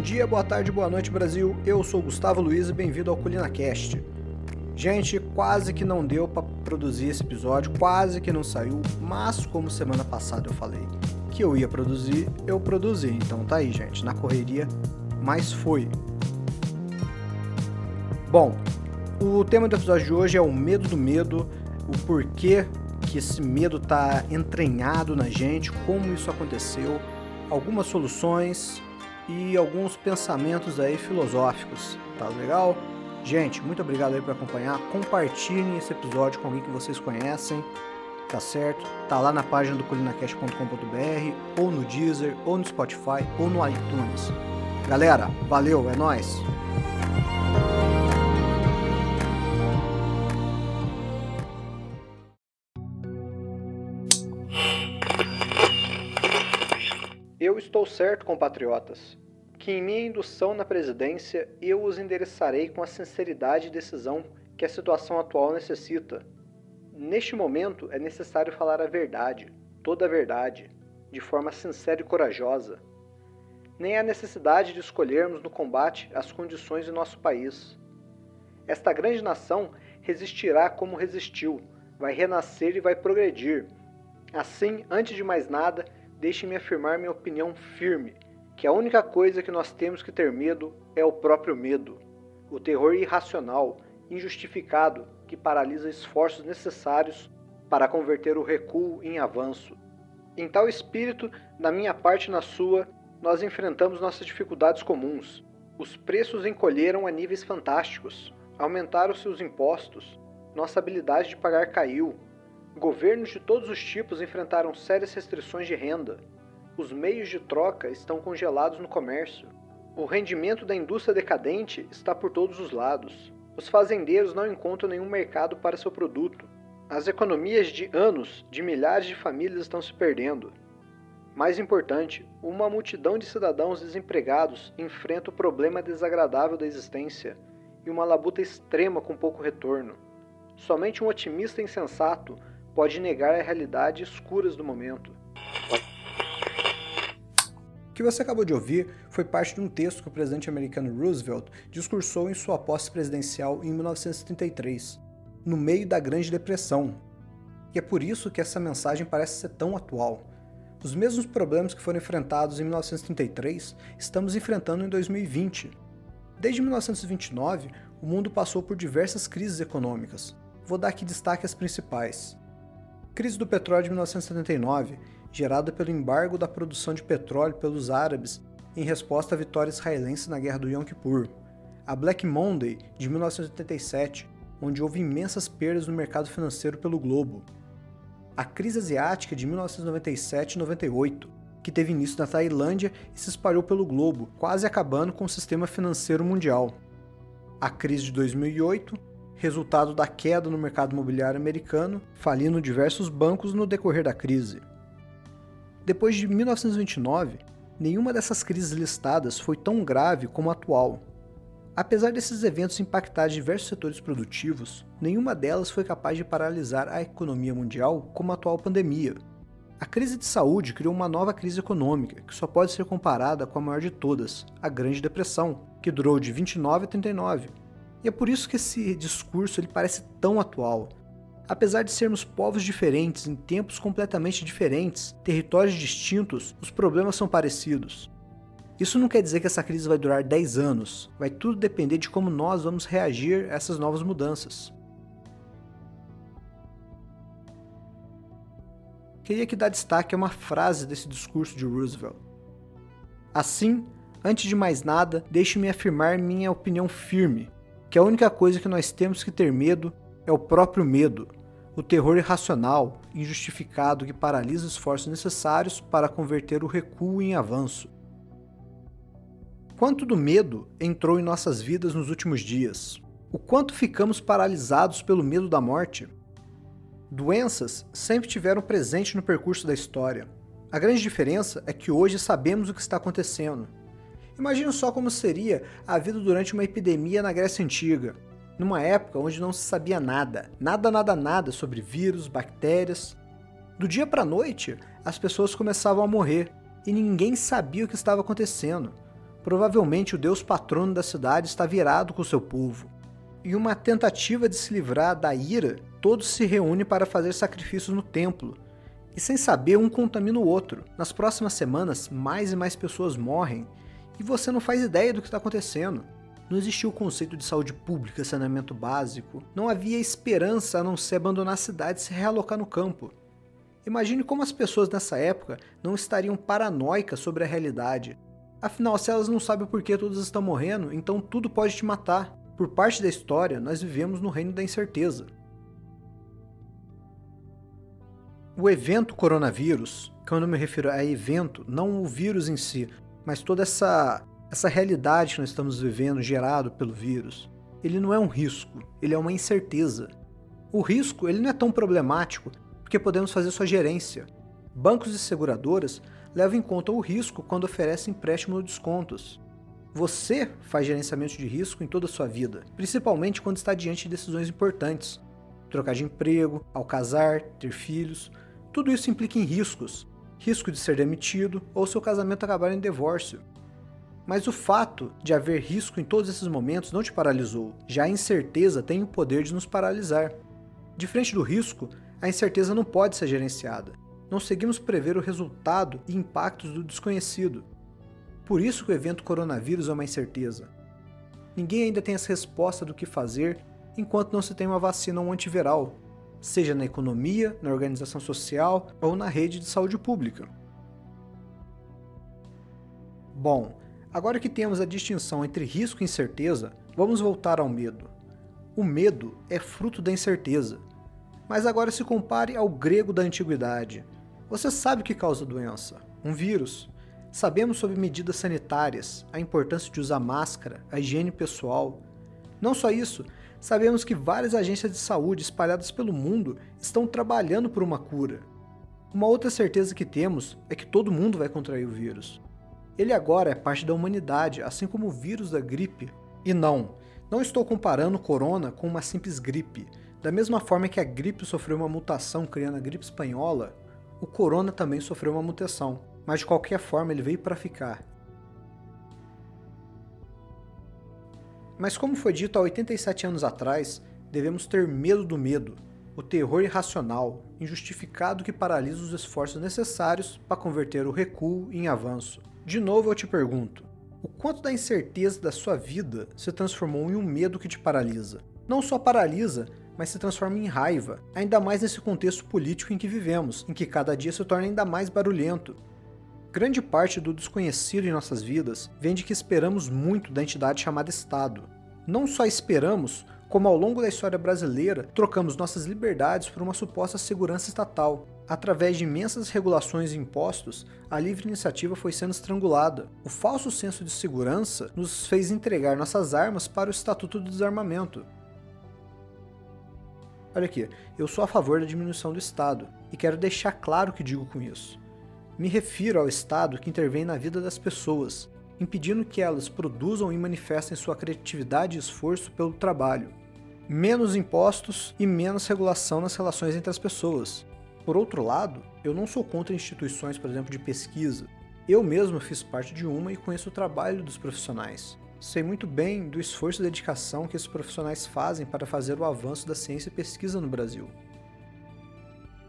dia, boa tarde, boa noite, Brasil. Eu sou Gustavo Luiz e bem-vindo ao CulinaCast. Gente, quase que não deu para produzir esse episódio, quase que não saiu, mas como semana passada eu falei que eu ia produzir, eu produzi. Então tá aí, gente, na correria, mas foi. Bom, o tema do episódio de hoje é o medo do medo, o porquê que esse medo tá entranhado na gente, como isso aconteceu, algumas soluções e alguns pensamentos aí filosóficos. Tá legal? Gente, muito obrigado aí por acompanhar. Compartilhem esse episódio com alguém que vocês conhecem, tá certo? Tá lá na página do culinacast.com.br, ou no Deezer, ou no Spotify, ou no iTunes. Galera, valeu, é nós. Eu estou certo, compatriotas, que em minha indução na presidência eu os endereçarei com a sinceridade e decisão que a situação atual necessita. Neste momento é necessário falar a verdade, toda a verdade, de forma sincera e corajosa. Nem há necessidade de escolhermos no combate as condições de nosso país. Esta grande nação resistirá como resistiu, vai renascer e vai progredir. Assim, antes de mais nada, deixe-me afirmar minha opinião firme, que a única coisa que nós temos que ter medo é o próprio medo, o terror irracional, injustificado, que paralisa esforços necessários para converter o recuo em avanço. Em tal espírito, na minha parte e na sua, nós enfrentamos nossas dificuldades comuns. Os preços encolheram a níveis fantásticos, aumentaram seus impostos, nossa habilidade de pagar caiu, Governos de todos os tipos enfrentaram sérias restrições de renda. Os meios de troca estão congelados no comércio. O rendimento da indústria decadente está por todos os lados. Os fazendeiros não encontram nenhum mercado para seu produto. As economias de anos de milhares de famílias estão se perdendo. Mais importante, uma multidão de cidadãos desempregados enfrenta o problema desagradável da existência e uma labuta extrema com pouco retorno. Somente um otimista insensato pode negar a realidade escuras do momento. Que você acabou de ouvir foi parte de um texto que o presidente americano Roosevelt discursou em sua posse presidencial em 1933, no meio da Grande Depressão. E é por isso que essa mensagem parece ser tão atual. Os mesmos problemas que foram enfrentados em 1933 estamos enfrentando em 2020. Desde 1929, o mundo passou por diversas crises econômicas. Vou dar aqui destaque às principais. Crise do petróleo de 1979, gerada pelo embargo da produção de petróleo pelos árabes em resposta à vitória israelense na Guerra do Yom Kippur. A Black Monday de 1987, onde houve imensas perdas no mercado financeiro pelo globo. A crise asiática de 1997 e 98, que teve início na Tailândia e se espalhou pelo globo, quase acabando com o sistema financeiro mundial. A crise de 2008, resultado da queda no mercado imobiliário americano, falindo diversos bancos no decorrer da crise. Depois de 1929, nenhuma dessas crises listadas foi tão grave como a atual. Apesar desses eventos impactar diversos setores produtivos, nenhuma delas foi capaz de paralisar a economia mundial como a atual pandemia. A crise de saúde criou uma nova crise econômica, que só pode ser comparada com a maior de todas, a Grande Depressão, que durou de 29 a 39, e é por isso que esse discurso ele parece tão atual. Apesar de sermos povos diferentes, em tempos completamente diferentes, territórios distintos, os problemas são parecidos. Isso não quer dizer que essa crise vai durar 10 anos, vai tudo depender de como nós vamos reagir a essas novas mudanças. Queria que dar destaque a uma frase desse discurso de Roosevelt. Assim, antes de mais nada, deixe-me afirmar minha opinião firme que a única coisa que nós temos que ter medo é o próprio medo, o terror irracional, injustificado que paralisa os esforços necessários para converter o recuo em avanço. Quanto do medo entrou em nossas vidas nos últimos dias? O quanto ficamos paralisados pelo medo da morte? Doenças sempre tiveram presente no percurso da história. A grande diferença é que hoje sabemos o que está acontecendo Imagine só como seria a vida durante uma epidemia na Grécia Antiga, numa época onde não se sabia nada, nada, nada, nada sobre vírus, bactérias. Do dia para a noite, as pessoas começavam a morrer e ninguém sabia o que estava acontecendo. Provavelmente o deus patrono da cidade está virado com seu povo. Em uma tentativa de se livrar da ira, todos se reúnem para fazer sacrifícios no templo. E sem saber, um contamina o outro. Nas próximas semanas, mais e mais pessoas morrem e você não faz ideia do que está acontecendo. Não existia o conceito de saúde pública, saneamento básico. Não havia esperança a não ser abandonar a cidade e se realocar no campo. Imagine como as pessoas nessa época não estariam paranoicas sobre a realidade. Afinal, se elas não sabem por que todos estão morrendo, então tudo pode te matar. Por parte da história, nós vivemos no reino da incerteza. O evento coronavírus, quando eu me refiro a evento, não o vírus em si, mas toda essa essa realidade que nós estamos vivendo, gerado pelo vírus, ele não é um risco, ele é uma incerteza. O risco ele não é tão problemático porque podemos fazer sua gerência. Bancos e seguradoras levam em conta o risco quando oferecem empréstimo ou descontos. Você faz gerenciamento de risco em toda a sua vida, principalmente quando está diante de decisões importantes. Trocar de emprego, ao casar, ter filhos, tudo isso implica em riscos. Risco de ser demitido ou seu casamento acabar em divórcio. Mas o fato de haver risco em todos esses momentos não te paralisou. Já a incerteza tem o poder de nos paralisar. De frente do risco, a incerteza não pode ser gerenciada. Não conseguimos prever o resultado e impactos do desconhecido. Por isso que o evento coronavírus é uma incerteza. Ninguém ainda tem essa resposta do que fazer enquanto não se tem uma vacina ou um antiviral, seja na economia, na organização social ou na rede de saúde pública. Bom, Agora que temos a distinção entre risco e incerteza, vamos voltar ao medo. O medo é fruto da incerteza. Mas agora se compare ao grego da antiguidade. Você sabe o que causa a doença? Um vírus. Sabemos sobre medidas sanitárias, a importância de usar máscara, a higiene pessoal. Não só isso, sabemos que várias agências de saúde espalhadas pelo mundo estão trabalhando por uma cura. Uma outra certeza que temos é que todo mundo vai contrair o vírus. Ele agora é parte da humanidade, assim como o vírus da gripe. E não, não estou comparando o corona com uma simples gripe. Da mesma forma que a gripe sofreu uma mutação criando a gripe espanhola, o corona também sofreu uma mutação, mas de qualquer forma ele veio para ficar. Mas como foi dito há 87 anos atrás, devemos ter medo do medo, o terror irracional, injustificado que paralisa os esforços necessários para converter o recuo em avanço. De novo eu te pergunto: o quanto da incerteza da sua vida se transformou em um medo que te paralisa? Não só paralisa, mas se transforma em raiva, ainda mais nesse contexto político em que vivemos, em que cada dia se torna ainda mais barulhento. Grande parte do desconhecido em nossas vidas vem de que esperamos muito da entidade chamada Estado. Não só esperamos, como ao longo da história brasileira trocamos nossas liberdades por uma suposta segurança estatal. Através de imensas regulações e impostos, a livre iniciativa foi sendo estrangulada. O falso senso de segurança nos fez entregar nossas armas para o Estatuto do Desarmamento. Olha aqui, eu sou a favor da diminuição do Estado e quero deixar claro o que digo com isso. Me refiro ao Estado que intervém na vida das pessoas, impedindo que elas produzam e manifestem sua criatividade e esforço pelo trabalho menos impostos e menos regulação nas relações entre as pessoas. Por outro lado, eu não sou contra instituições, por exemplo, de pesquisa. Eu mesmo fiz parte de uma e conheço o trabalho dos profissionais. Sei muito bem do esforço e dedicação que esses profissionais fazem para fazer o avanço da ciência e pesquisa no Brasil.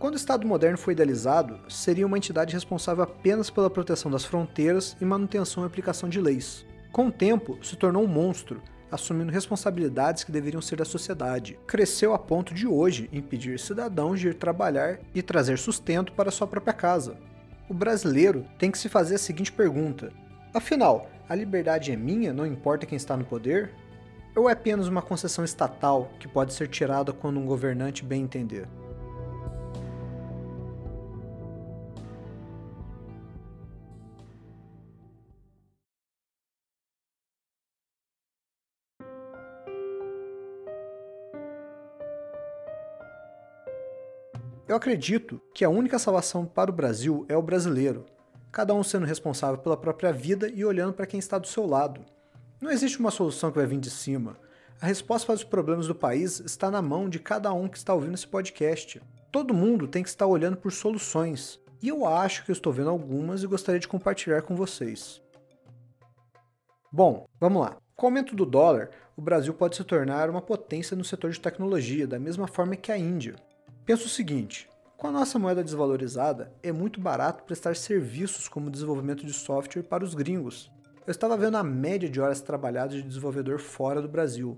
Quando o Estado moderno foi idealizado, seria uma entidade responsável apenas pela proteção das fronteiras e manutenção e aplicação de leis. Com o tempo, se tornou um monstro, assumindo responsabilidades que deveriam ser da sociedade. Cresceu a ponto de hoje impedir cidadãos de ir trabalhar e trazer sustento para sua própria casa. O brasileiro tem que se fazer a seguinte pergunta: afinal, a liberdade é minha, não importa quem está no poder? Ou é apenas uma concessão estatal que pode ser tirada quando um governante bem entender? Eu acredito que a única salvação para o Brasil é o brasileiro, cada um sendo responsável pela própria vida e olhando para quem está do seu lado. Não existe uma solução que vai vir de cima. A resposta para os problemas do país está na mão de cada um que está ouvindo esse podcast. Todo mundo tem que estar olhando por soluções. E eu acho que eu estou vendo algumas e gostaria de compartilhar com vocês. Bom, vamos lá. Com o aumento do dólar, o Brasil pode se tornar uma potência no setor de tecnologia, da mesma forma que a Índia. Pensa o seguinte: com a nossa moeda desvalorizada, é muito barato prestar serviços como desenvolvimento de software para os gringos. Eu estava vendo a média de horas trabalhadas de desenvolvedor fora do Brasil.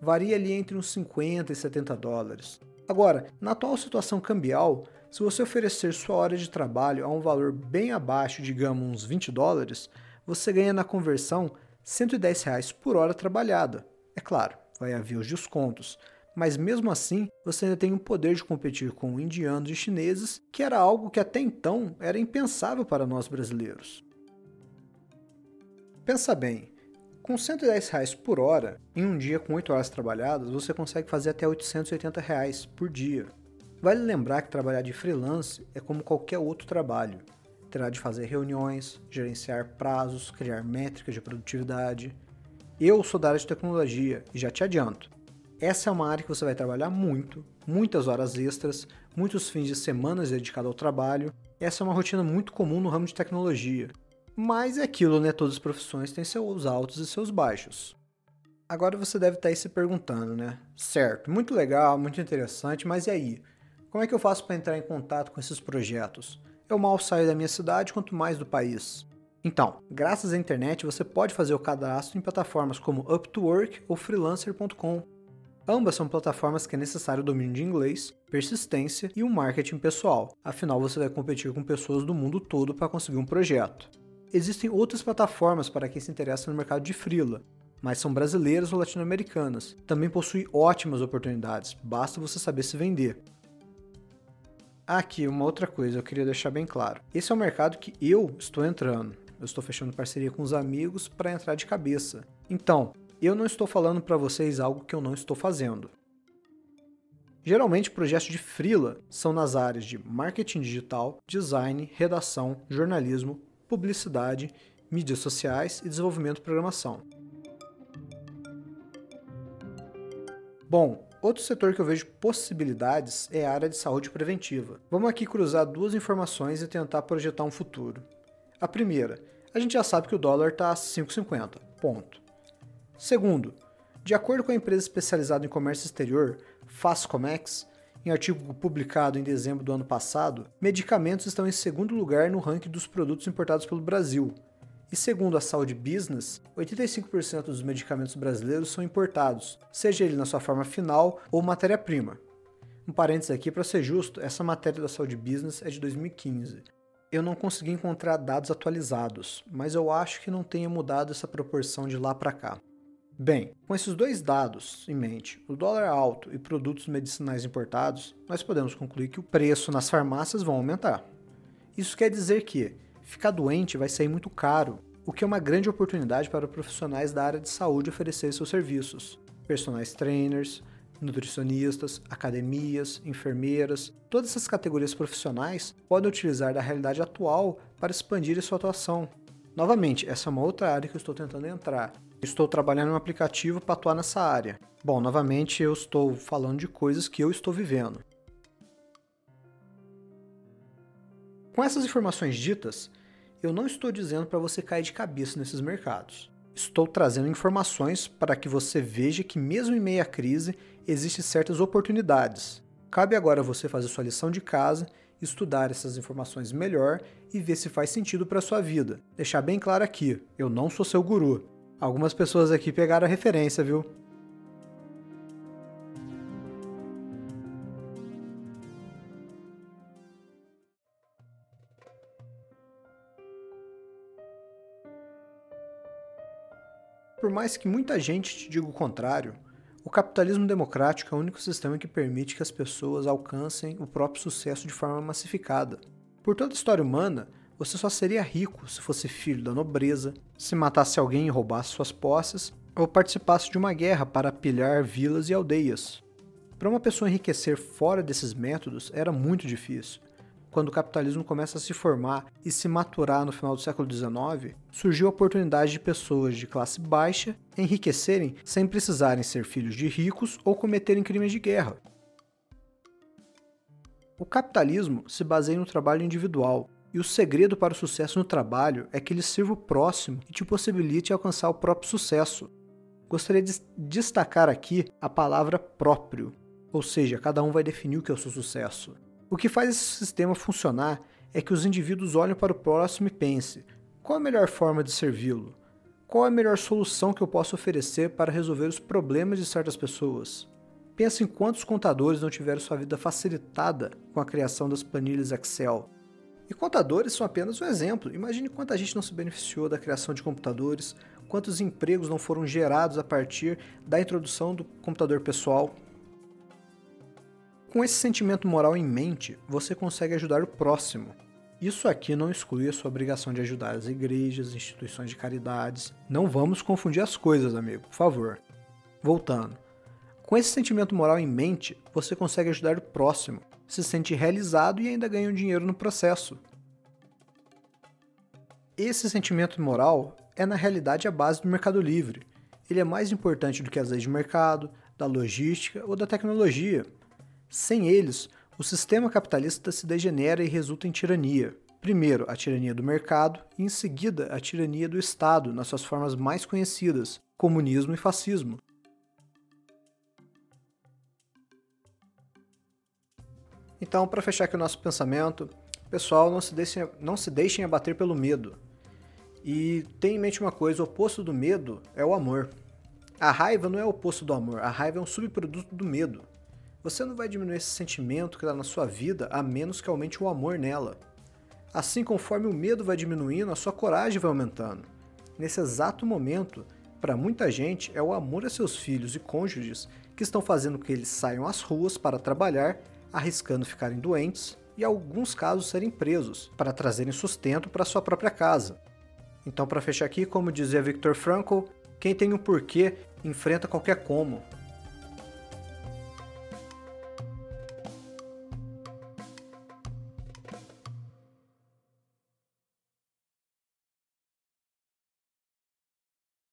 Varia ali entre uns 50 e 70 dólares. Agora, na atual situação cambial, se você oferecer sua hora de trabalho a um valor bem abaixo, digamos uns 20 dólares, você ganha na conversão 110 reais por hora trabalhada. É claro, vai haver os descontos, mas mesmo assim você ainda tem o poder de competir com indianos e chineses, que era algo que até então era impensável para nós brasileiros. Pensa bem, com 110 reais por hora, em um dia com 8 horas trabalhadas, você consegue fazer até 880 reais por dia. Vale lembrar que trabalhar de freelance é como qualquer outro trabalho. Terá de fazer reuniões, gerenciar prazos, criar métricas de produtividade. Eu sou da área de tecnologia e já te adianto, essa é uma área que você vai trabalhar muito, muitas horas extras, muitos fins de semana dedicados ao trabalho. Essa é uma rotina muito comum no ramo de tecnologia. Mas é aquilo, né? Todas as profissões têm seus altos e seus baixos. Agora você deve estar aí se perguntando, né? Certo, muito legal, muito interessante, mas e aí? Como é que eu faço para entrar em contato com esses projetos? Eu mal saio da minha cidade, quanto mais do país. Então, graças à internet, você pode fazer o cadastro em plataformas como Upwork ou Freelancer.com. Ambas são plataformas que é necessário o domínio de inglês, persistência e um marketing pessoal, afinal você vai competir com pessoas do mundo todo para conseguir um projeto. Existem outras plataformas para quem se interessa no mercado de freela, mas são brasileiras ou latino-americanas. Também possui ótimas oportunidades, basta você saber se vender. Aqui, uma outra coisa eu queria deixar bem claro. Esse é o mercado que eu estou entrando. Eu estou fechando parceria com os amigos para entrar de cabeça. Então, eu não estou falando para vocês algo que eu não estou fazendo. Geralmente, projetos de freela são nas áreas de marketing digital, design, redação, jornalismo, publicidade, mídias sociais e desenvolvimento de programação. Bom, outro setor que eu vejo possibilidades é a área de saúde preventiva. Vamos aqui cruzar duas informações e tentar projetar um futuro. A primeira, a gente já sabe que o dólar está a 5,50, ponto. Segundo, de acordo com a empresa especializada em comércio exterior, Fastcomex, em artigo publicado em dezembro do ano passado, medicamentos estão em segundo lugar no ranking dos produtos importados pelo Brasil. E segundo a Saúde Business, 85% dos medicamentos brasileiros são importados, seja ele na sua forma final ou matéria-prima. Um parênteses aqui para ser justo, essa matéria da Saúde Business é de 2015. Eu não consegui encontrar dados atualizados, mas eu acho que não tenha mudado essa proporção de lá para cá. Bem, com esses dois dados em mente, o dólar alto e produtos medicinais importados, nós podemos concluir que o preço nas farmácias vão aumentar. Isso quer dizer que ficar doente vai sair muito caro, o que é uma grande oportunidade para profissionais da área de saúde oferecer seus serviços. Personagens trainers, nutricionistas, academias, enfermeiras, todas essas categorias profissionais podem utilizar da realidade atual para expandir sua atuação. Novamente, essa é uma outra área que eu estou tentando entrar, Estou trabalhando em um aplicativo para atuar nessa área. Bom, novamente eu estou falando de coisas que eu estou vivendo. Com essas informações ditas, eu não estou dizendo para você cair de cabeça nesses mercados. Estou trazendo informações para que você veja que, mesmo em meio à crise, existem certas oportunidades. Cabe agora você fazer sua lição de casa, estudar essas informações melhor e ver se faz sentido para sua vida. Deixar bem claro aqui: eu não sou seu guru. Algumas pessoas aqui pegaram a referência, viu? Por mais que muita gente te diga o contrário, o capitalismo democrático é o único sistema que permite que as pessoas alcancem o próprio sucesso de forma massificada. Por toda a história humana, você só seria rico se fosse filho da nobreza, se matasse alguém e roubasse suas posses, ou participasse de uma guerra para pilhar vilas e aldeias. Para uma pessoa enriquecer fora desses métodos era muito difícil. Quando o capitalismo começa a se formar e se maturar no final do século XIX, surgiu a oportunidade de pessoas de classe baixa enriquecerem sem precisarem ser filhos de ricos ou cometerem crimes de guerra. O capitalismo se baseia no trabalho individual, E o segredo para o sucesso no trabalho é que ele sirva o próximo e te possibilite alcançar o próprio sucesso. Gostaria de destacar aqui a palavra próprio, ou seja, cada um vai definir o que é o seu sucesso. O que faz esse sistema funcionar é que os indivíduos olhem para o próximo e pensem: qual a melhor forma de servi-lo? Qual a melhor solução que eu posso oferecer para resolver os problemas de certas pessoas? Pense em quantos contadores não tiveram sua vida facilitada com a criação das planilhas Excel. E contadores são apenas um exemplo. Imagine quanta gente não se beneficiou da criação de computadores, quantos empregos não foram gerados a partir da introdução do computador pessoal. Com esse sentimento moral em mente, você consegue ajudar o próximo. Isso aqui não exclui a sua obrigação de ajudar as igrejas, instituições de caridades. Não vamos confundir as coisas, amigo, por favor. Voltando. Com esse sentimento moral em mente, você consegue ajudar o próximo, se sente realizado e ainda ganha um dinheiro no processo. Esse sentimento moral é na realidade a base do mercado livre. Ele é mais importante do que as leis de mercado, da logística ou da tecnologia. Sem eles, o sistema capitalista se degenera e resulta em tirania. Primeiro, a tirania do mercado e, em seguida, a tirania do Estado, nas suas formas mais conhecidas, comunismo e fascismo. Então, para fechar aqui o nosso pensamento, pessoal, não se, deixem, não se deixem abater pelo medo. E tenha em mente uma coisa: o oposto do medo é o amor. A raiva não é o oposto do amor, a raiva é um subproduto do medo. Você não vai diminuir esse sentimento que está na sua vida a menos que aumente o amor nela. Assim, conforme o medo vai diminuindo, a sua coragem vai aumentando. Nesse exato momento, para muita gente, é o amor a seus filhos e cônjuges que estão fazendo que eles saiam às ruas para trabalhar arriscando ficarem doentes e, alguns casos, serem presos para trazerem sustento para sua própria casa. Então, para fechar aqui, como dizia Viktor Frankl, quem tem um porquê enfrenta qualquer como.